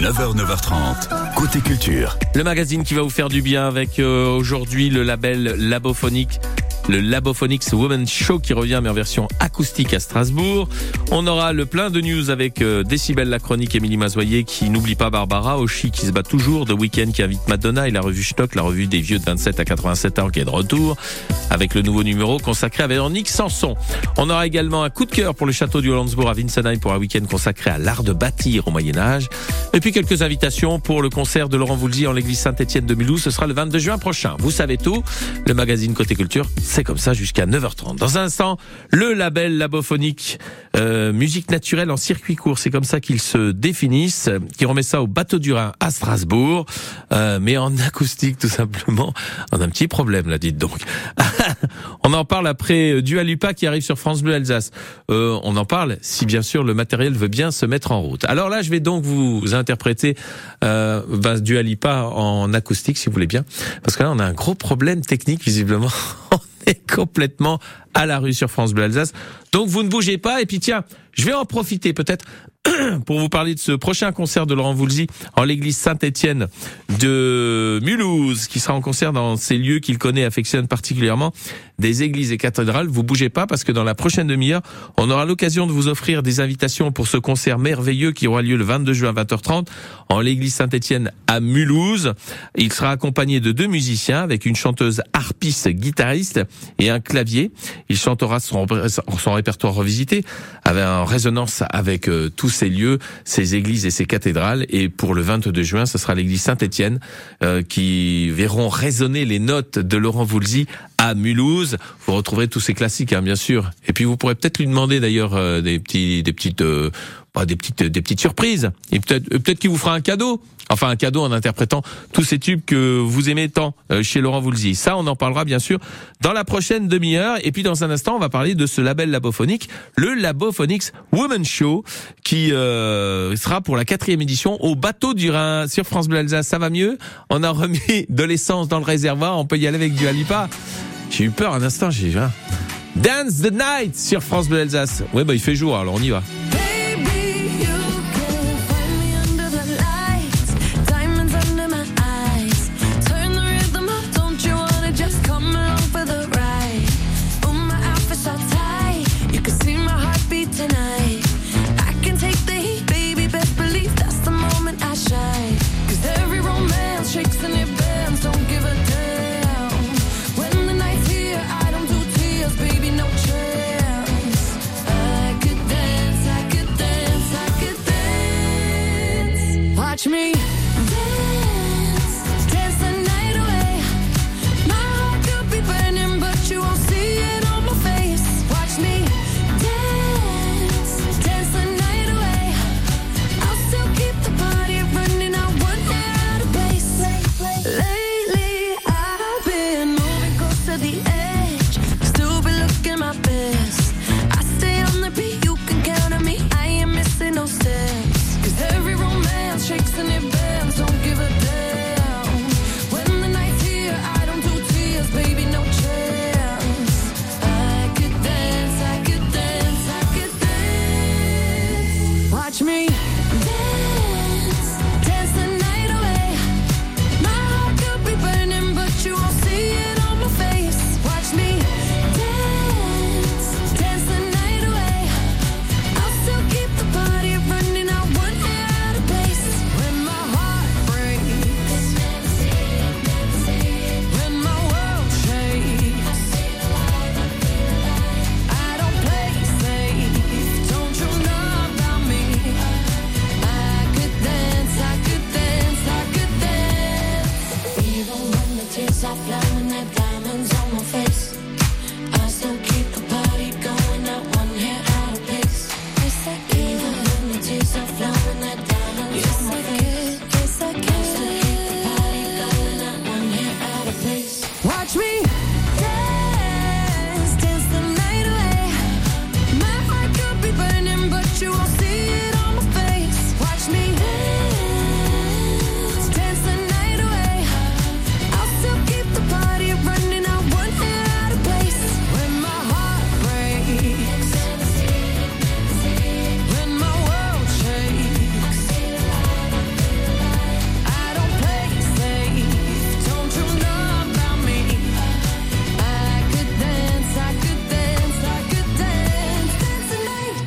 9h, 9h30. Côté culture. Le magazine qui va vous faire du bien avec euh, aujourd'hui le label Labophonique le Labophonics Women Show qui revient mais en version acoustique à Strasbourg. On aura le plein de news avec euh, Décibel la chronique Émilie Mazoyer qui n'oublie pas Barbara, Oshi qui se bat toujours, The Weeknd qui invite Madonna et la revue Stock, la revue des vieux de 27 à 87 ans qui est de retour avec le nouveau numéro consacré à Véronique Sanson. On aura également un coup de cœur pour le château du Hollandsbourg à Winsenheim pour un week-end consacré à l'art de bâtir au Moyen Âge. Et puis quelques invitations pour le concert de Laurent Voulzy en l'église Saint-Étienne de Mulhouse. Ce sera le 22 juin prochain. Vous savez tout. Le magazine Côté Culture, c'est comme ça jusqu'à 9h30. Dans un instant, le label labophonique euh, musique naturelle en circuit court, c'est comme ça qu'ils se définissent, qui remet ça au bateau du Rhin à Strasbourg, euh, mais en acoustique tout simplement. On a un petit problème là, dites donc. on en parle après Dualupa qui arrive sur France Bleu Alsace. Euh, on en parle si bien sûr le matériel veut bien se mettre en route. Alors là, je vais donc vous interpréter euh, Dualipa en acoustique si vous voulez bien, parce que là on a un gros problème technique visiblement. complètement à la rue sur France Bleu Alsace. Donc vous ne bougez pas et puis tiens, je vais en profiter peut-être pour vous parler de ce prochain concert de Laurent Voulzy en l'église Saint-Étienne de Mulhouse, qui sera en concert dans ces lieux qu'il connaît et affectionne particulièrement, des églises et cathédrales. Vous bougez pas parce que dans la prochaine demi-heure, on aura l'occasion de vous offrir des invitations pour ce concert merveilleux qui aura lieu le 22 juin à 20h30 en l'église Saint-Étienne à Mulhouse. Il sera accompagné de deux musiciens avec une chanteuse harpiste guitariste et un clavier. Il chantera son, son répertoire revisité avec en résonance avec euh, tous ces lieux, ces églises et ces cathédrales. Et pour le 22 juin, ce sera l'église Saint-Étienne euh, qui verront résonner les notes de Laurent Voulzy à Mulhouse. Vous retrouverez tous ces classiques, hein, bien sûr. Et puis vous pourrez peut-être lui demander d'ailleurs euh, des petits, des petites, euh, des petites, des petites surprises. Et peut-être, peut-être qu'il vous fera un cadeau. Enfin, un cadeau en interprétant tous ces tubes que vous aimez tant euh, chez Laurent Voulzy. Ça, on en parlera bien sûr dans la prochaine demi-heure. Et puis dans un instant, on va parler de ce label labophonique, le Labophonics Woman Show, qui sera pour la quatrième édition au bateau du Rhin sur France Bleu Alsace. Ça va mieux? On a remis de l'essence dans le réservoir. On peut y aller avec du Alipa. J'ai eu peur un instant, j'ai hein. Dance the Night sur France Bleu Alsace. Ouais, bah il fait jour, alors on y va.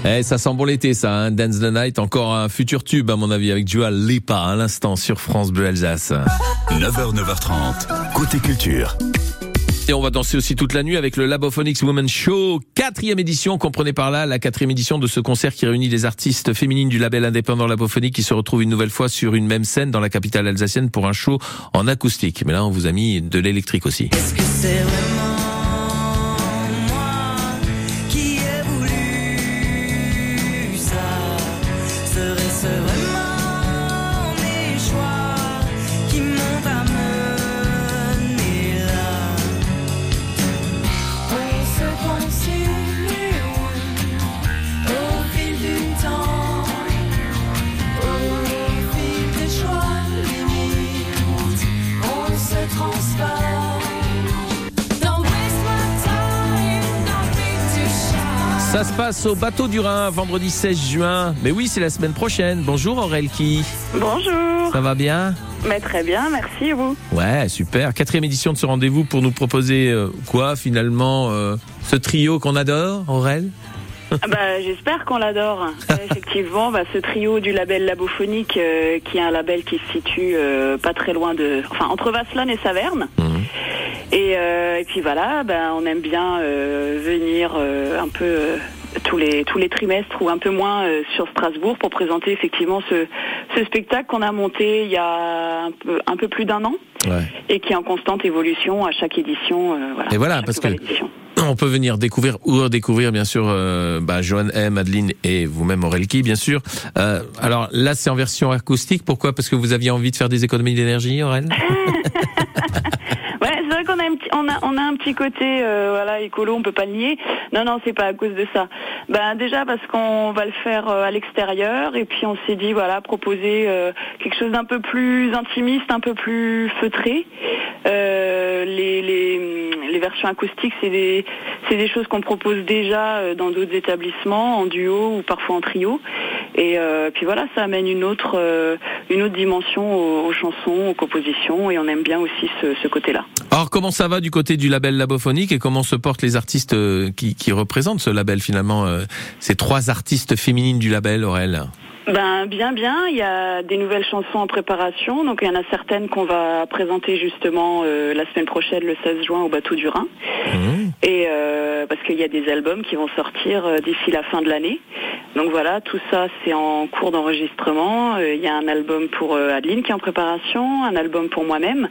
Eh, ça sent bon l'été, ça. Hein. Dance the Night, encore un futur tube, à mon avis, avec Dua Lipa à l'instant sur France Bleu Alsace. 9h, 9h30, côté culture. Et on va danser aussi toute la nuit avec le Labophonics Women Show, quatrième édition. Comprenez par là la quatrième édition de ce concert qui réunit les artistes féminines du label indépendant Labophonique qui se retrouvent une nouvelle fois sur une même scène dans la capitale alsacienne pour un show en acoustique. Mais là, on vous a mis de l'électrique aussi. Est-ce que c'est vraiment au bateau du Rhin, vendredi 16 juin. Mais oui, c'est la semaine prochaine. Bonjour Aurelki. Bonjour, Ça va bien? Mais très bien, merci et vous? Ouais, super. Quatrième édition de ce rendez-vous pour nous proposer euh, quoi finalement euh, Ce trio qu'on adore, Aurel? Ah bah, J'espère qu'on l'adore. Effectivement, bah, ce trio du label Labophonique, euh, qui est un label qui se situe euh, pas très loin de, enfin entre Vasselonne et Saverne. Mhm. Et, euh, et puis voilà, bah, on aime bien venir un peu tous les tous les trimestres ou un peu moins euh, sur Strasbourg pour présenter effectivement ce, ce spectacle qu'on a monté il y a un peu un peu plus d'un an Ouais. et qui est en constante évolution à chaque édition. euh, voilà, Et voilà, parce que- édition. On peut venir découvrir ou redécouvrir bien sûr euh, bah, Joanne M, Adeline et vous-même Aurelki bien sûr. Alors là c'est en version acoustique. Pourquoi? Parce que vous aviez envie de faire des économies d'énergie, Aurel Ouais, c'est vrai qu'on a un petit, on a, un petit côté, euh, voilà, écolo, on peut pas le nier. Non, non, c'est pas à cause de ça. Ben déjà parce qu'on va le faire euh, à l'extérieur et puis on s'est dit, voilà, proposer euh, quelque chose d'un peu plus intimiste, un peu plus feutré. Euh, les, les, versions acoustiques, c'est des, c'est des choses qu'on propose déjà dans d'autres établissements, en duo ou parfois en trio. Et puis voilà, ça amène une autre, une autre dimension aux, chansons, aux compositions, et on aime bien aussi ce, côté-là. Alors comment ça va du côté du label Labophonique et comment se portent les artistes euh, qui, représentent ce label finalement euh, Ces trois artistes féminines du label, Aurel? Ben bien, bien. Il y a des nouvelles chansons en préparation, donc il y en a certaines qu'on va présenter justement euh, la semaine prochaine, le 16 juin, au bateau du Rhin. Mhm. Et euh, parce qu'il y a des albums qui vont sortir euh, d'ici la fin de l'année. Donc voilà, tout ça c'est en cours d'enregistrement. Euh, Il y a un album pour euh, Adeline qui est en préparation, un album pour moi-même.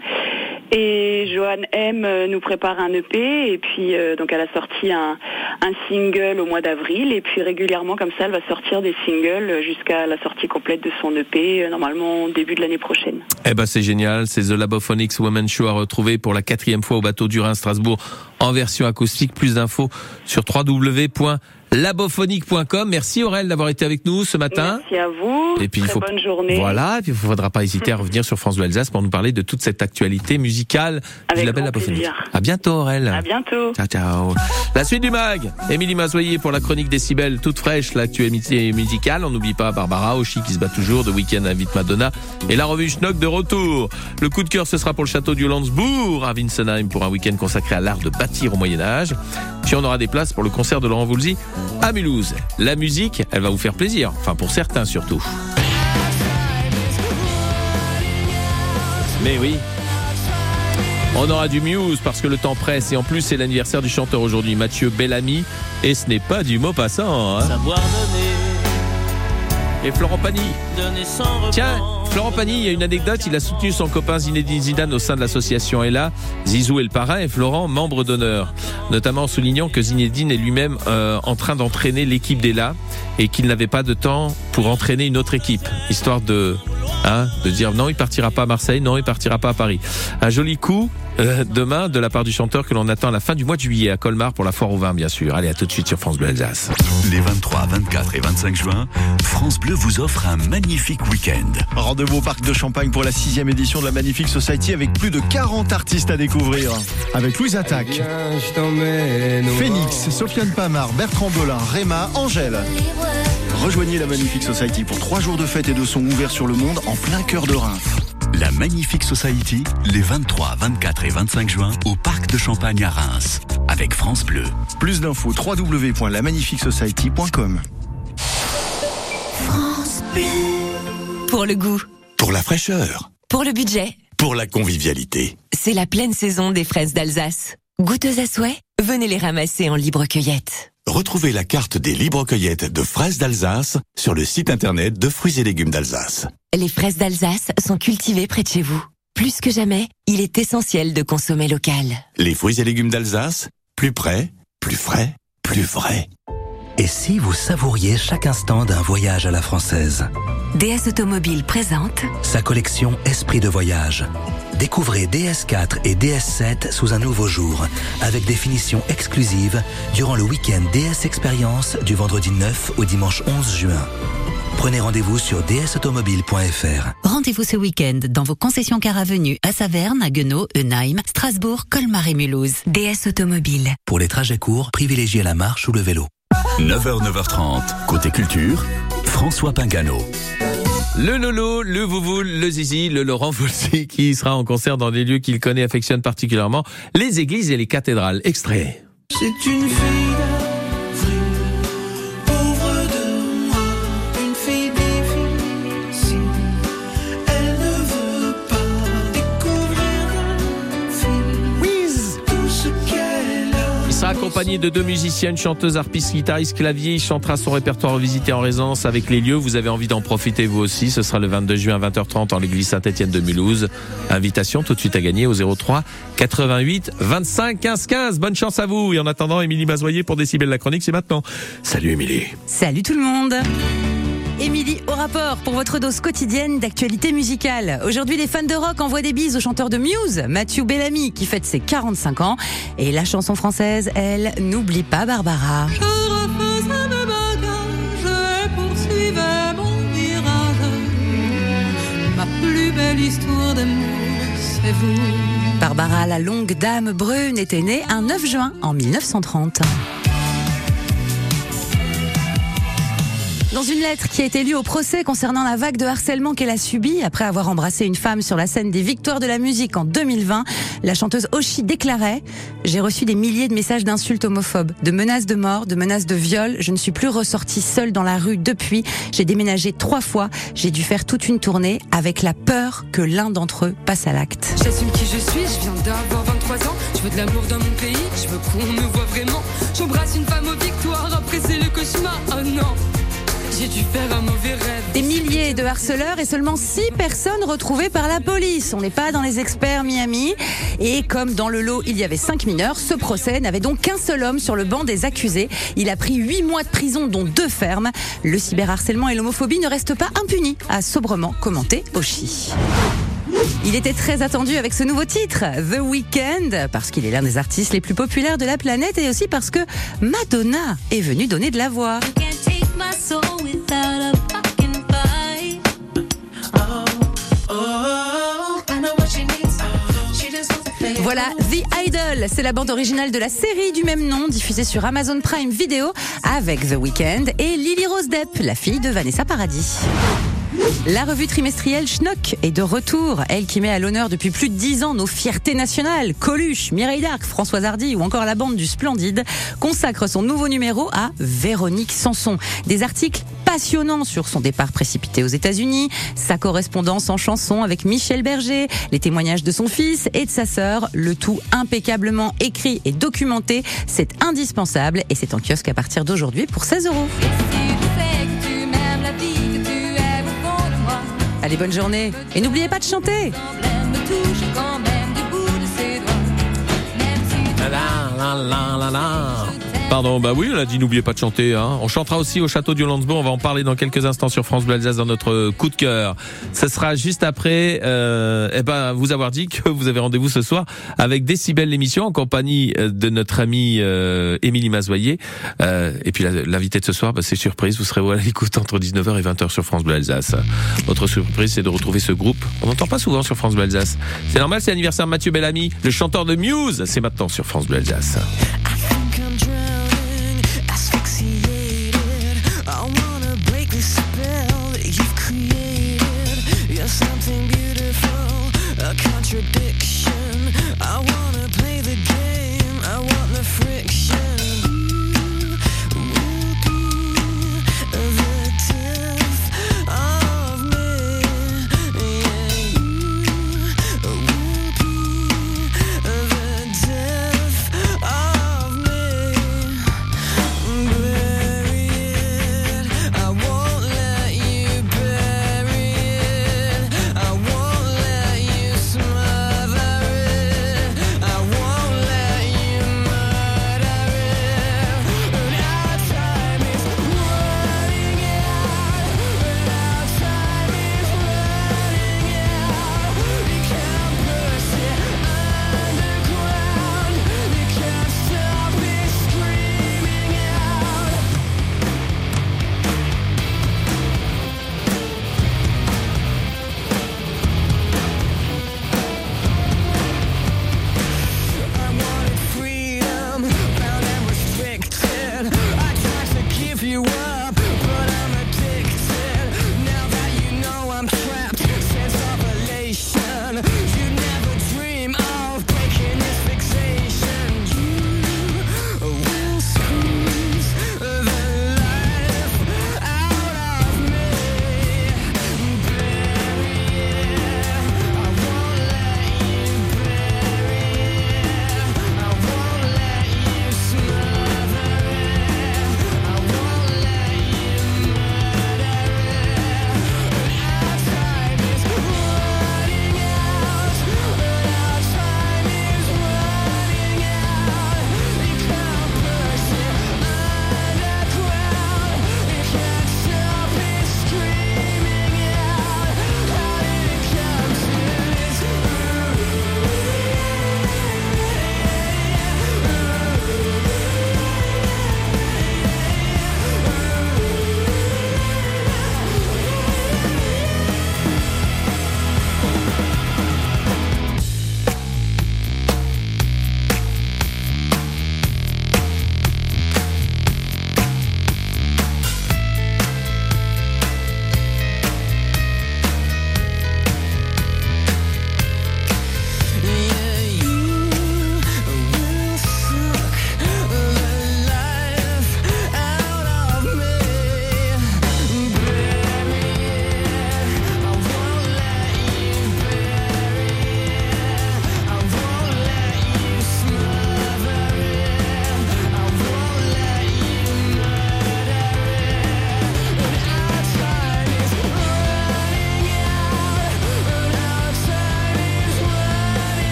Et Joanne M nous prépare un EP et puis euh, donc elle a sorti un, un single au mois d'avril et puis régulièrement comme ça elle va sortir des singles jusqu'à la sortie complète de son EP euh, normalement début de l'année prochaine. Eh ben c'est génial, c'est The Labophonics Women Show à retrouver pour la quatrième fois au bateau du Rhin Strasbourg en version acoustique. Plus d'infos sur www.labophonique.com. Merci Aurel d'avoir été avec nous ce matin. Merci à vous. Et puis, il faut- bonne journée. Voilà, et puis il ne faudra pas hésiter à revenir sur France Alsace pour nous parler de toute cette actualité musicale du label Labophonique. plaisir. À bientôt Aurel. À bientôt. Ciao, ciao. La suite du mag. Émilie Mazoyer pour la chronique décibel toute fraîche, l'actualité musicale. On n'oublie pas Barbara Oshi qui se bat toujours. De Week-end invite Madonna. Et la revue Schnock de retour. Le coup de cœur, ce sera pour le château du Landsbourg à Winsenheim pour un week-end consacré à l'art de bâtir au Moyen-Âge. Puis on aura des places pour le concert de Laurent Voulzy à Mulhouse. La musique, elle va vous faire plaisir. Enfin, pour certains surtout. Mais oui. On aura du Muse parce que le temps presse et en plus c'est l'anniversaire du chanteur aujourd'hui, Mathieu Bellamy, et ce n'est pas du mot passant. hein. Et Florent Pagny. Tiens, Florent Pagny, il y a une anecdote, il a soutenu son copain Zinedine Zidane au sein de l'association Ella. Zizou est le parrain et Florent membre d'honneur. Notamment en soulignant que Zinedine est lui-même euh, en train d'entraîner l'équipe d'Ella et qu'il n'avait pas de temps pour entraîner une autre équipe, histoire de, hein, de dire non, il partira pas à Marseille, non, il partira pas à Paris. Un joli coup euh, demain de la part du chanteur que l'on attend à la fin du mois de juillet à Colmar pour la foire au vin, bien sûr. Allez, à tout de suite sur France Bleu Alsace. Les 23, 24 et 25 juin, France Bleu vous offre un magnifique week-end. Rendez-vous au parc de Champagne pour la sixième édition de la Magnifique Society avec plus de 40 artistes à découvrir. Avec Louise Attaque, Phoenix, Sofiane Pamar, Bertrand Belin, Réma, Angèle. Rejoignez la Magnifique Society pour trois jours de fête et de sons ouverts sur le monde en plein cœur de Reims. La Magnifique Society, les 23, 24 et 25 juin au Parc de Champagne à Reims, avec France Bleu. Plus d'infos, www.lamagnifiquesociety.com France Bleu. Pour le goût. Pour la fraîcheur. Pour le budget. Pour la convivialité. C'est la pleine saison des fraises d'Alsace. Goûteuses à souhait, venez les ramasser en libre cueillette. Retrouvez la carte des libres cueillettes de fraises d'Alsace sur le site internet de fruits et légumes d'Alsace. Les fraises d'Alsace sont cultivées près de chez vous. Plus que jamais, il est essentiel de consommer local. Les fruits et légumes d'Alsace, plus près, plus frais, plus vrai. Et si vous savouriez chaque instant d'un voyage à la française DS Automobile présente Sa collection Esprit de voyage. Découvrez DS4 et DS7 sous un nouveau jour, avec des finitions exclusives durant le week-end DS Experience du vendredi 9 au dimanche 11 juin. Prenez rendez-vous sur dsautomobile.fr. Rendez-vous ce week-end dans vos concessions car avenue à Saverne, à Guenot, Eunheim, Strasbourg, Colmar et Mulhouse. DS Automobile. Pour les trajets courts, privilégiez la marche ou le vélo. 9h, 9h30, côté culture, François Pingano. Le Lolo, le Vouvoul, le Zizi, le Laurent Voulzy qui sera en concert dans des lieux qu'il connaît, affectionne particulièrement, les églises et les cathédrales. Extrait. C'est une fille accompagné de deux musiciennes, chanteuses, harpistes, guitaristes, clavier. Il chantera son répertoire revisité en résonance avec les lieux. Vous avez envie d'en profiter vous aussi. Ce sera le 22 juin à 20h30 en l'église Saint-Étienne de Mulhouse. Invitation tout de suite à gagner au 03 88 25 15 15. Bonne chance à vous. Et en attendant, Émilie Mazoyer pour Décibel la chronique, c'est maintenant. Salut Émilie. Salut tout le monde Émilie au rapport pour votre dose quotidienne d'actualité musicale. Aujourd'hui, les fans de rock envoient des bises au chanteur de Muse, Mathieu Bellamy, qui fête ses 45 ans. Et la chanson française, elle, n'oublie pas Barbara. Je refaisais mes bagages et poursuivais mon virage. Ma plus belle histoire d'amour, c'est vous. Barbara, la longue dame brune, était née un 9 juin en 1930. Dans une lettre qui a été lue au procès concernant la vague de harcèlement qu'elle a subie après avoir embrassé une femme sur la scène des Victoires de la musique en 2020, la chanteuse Oshi déclarait J'ai reçu des milliers de messages d'insultes homophobes, de menaces de mort, de menaces de viol. Je ne suis plus ressortie seule dans la rue depuis. J'ai déménagé trois fois. J'ai dû faire toute une tournée avec la peur que l'un d'entre eux passe à l'acte. J'assume qui je suis, je viens d'avoir 23 ans. Je veux de l'amour dans mon pays, je veux qu'on me voit vraiment. J'embrasse une femme aux victoires, après c'est le cauchemar. Oh non, j'ai dû faire un mauvais rêve. Des milliers de harceleurs et seulement six personnes retrouvées par la police. On n'est pas dans les experts Miami. Et comme dans le lot, il y avait cinq mineurs, ce procès n'avait donc qu'un seul homme sur le banc des accusés. Il a pris huit mois de prison, dont deux fermes. Le cyberharcèlement et l'homophobie ne restent pas impunis, a sobrement commenté Oshi. Il était très attendu avec ce nouveau titre, The Weeknd, parce qu'il est l'un des artistes les plus populaires de la planète et aussi parce que Madonna est venue donner de la voix. Voilà The Idol, c'est la bande originale de la série du même nom diffusée sur Amazon Prime Video avec The Weeknd et Lily Rose Depp, la fille de Vanessa Paradis. La revue trimestrielle Schnock est de retour, elle qui met à l'honneur depuis plus de dix ans nos fiertés nationales. Coluche, Mireille Darc, Françoise Hardy ou encore la bande du Splendide consacre son nouveau numéro à Véronique Sanson. Des articles passionnants sur son départ précipité aux États-Unis, sa correspondance en chanson avec Michel Berger, les témoignages de son fils et de sa sœur, le tout impeccablement écrit et documenté. C'est indispensable et c'est en kiosque à partir d'aujourd'hui pour 16 euros. Allez, bonne journée. Et n'oubliez pas de chanter. La la la la la. Pardon, bah oui, on a dit n'oubliez pas de chanter. Hein. On chantera aussi au château du Landsbourg. On va en parler dans quelques instants sur France Bleu Alsace dans notre coup de cœur. Ce sera juste après, euh, eh ben, vous avoir dit que vous avez rendez-vous ce soir avec Décibel l'émission en compagnie euh, de notre amie euh, Émilie Mazoyer. Euh, et puis l'invité de ce soir, bah, c'est surprise. Vous serez à l'écoute entre 19h et 20h sur France Bleu Alsace. Votre surprise, c'est de retrouver ce groupe. On n'entend pas souvent sur France Bleu Alsace. C'est normal, c'est l'anniversaire de Mathieu Bellamy, le chanteur de Muse. C'est maintenant sur France Bleu Alsace.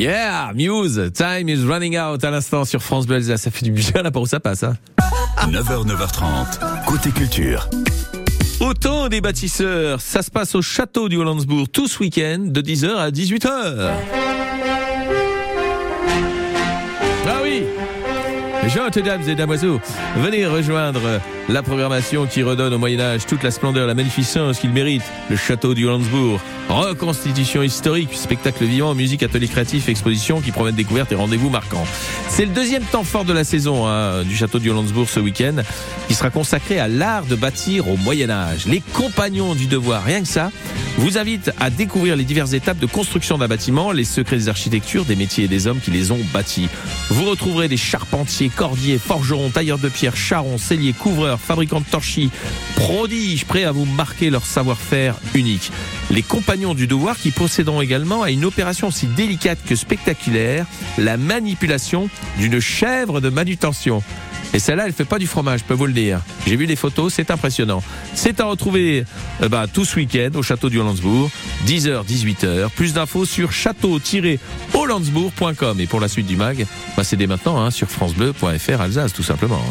Yeah, Muse, Time is running out à l'instant sur France Bleu Alsace. Ça fait du bien là pour où ça passe. Hein. 9h, 9h30. Côté culture. Autant des bâtisseurs, ça se passe au château du Hollandsbourg tout ce week-end de 10h à 18h. Gentes dames et damoiseaux, venez rejoindre la programmation qui redonne au Moyen-Âge toute la splendeur, la magnificence qu'il mérite, le château du Hollandsbourg. Reconstitution historique, spectacle vivant, musique, atelier créatif, exposition qui promettent découvertes et rendez-vous marquants. C'est le deuxième temps fort de la saison hein, du château du Hollandsbourg ce week-end, qui sera consacré à l'art de bâtir au Moyen-Âge. Les compagnons du devoir, rien que ça, vous invitent à découvrir les diverses étapes de construction d'un bâtiment, les secrets des architectures, des métiers et des hommes qui les ont bâtis. Vous retrouverez des charpentiers, cordiers, forgerons, tailleurs de pierre, charrons, celliers, couvreurs, fabricants de torchis, prodiges prêts à vous marquer leur savoir-faire unique. Les compagnons du devoir qui procéderont également à une opération aussi délicate que spectaculaire, la manipulation d'une chèvre de manutention. Et celle-là, elle fait pas du fromage, je peux vous le dire. J'ai vu les photos, c'est impressionnant. C'est à retrouver euh, bah, tout ce week-end au château du Hollandsbourg, 10h, 18h. Plus d'infos sur château-hollandsbourg.com. Et pour la suite du mag, bah, c'est dès maintenant hein, sur francebleu.fr Alsace, tout simplement. hein.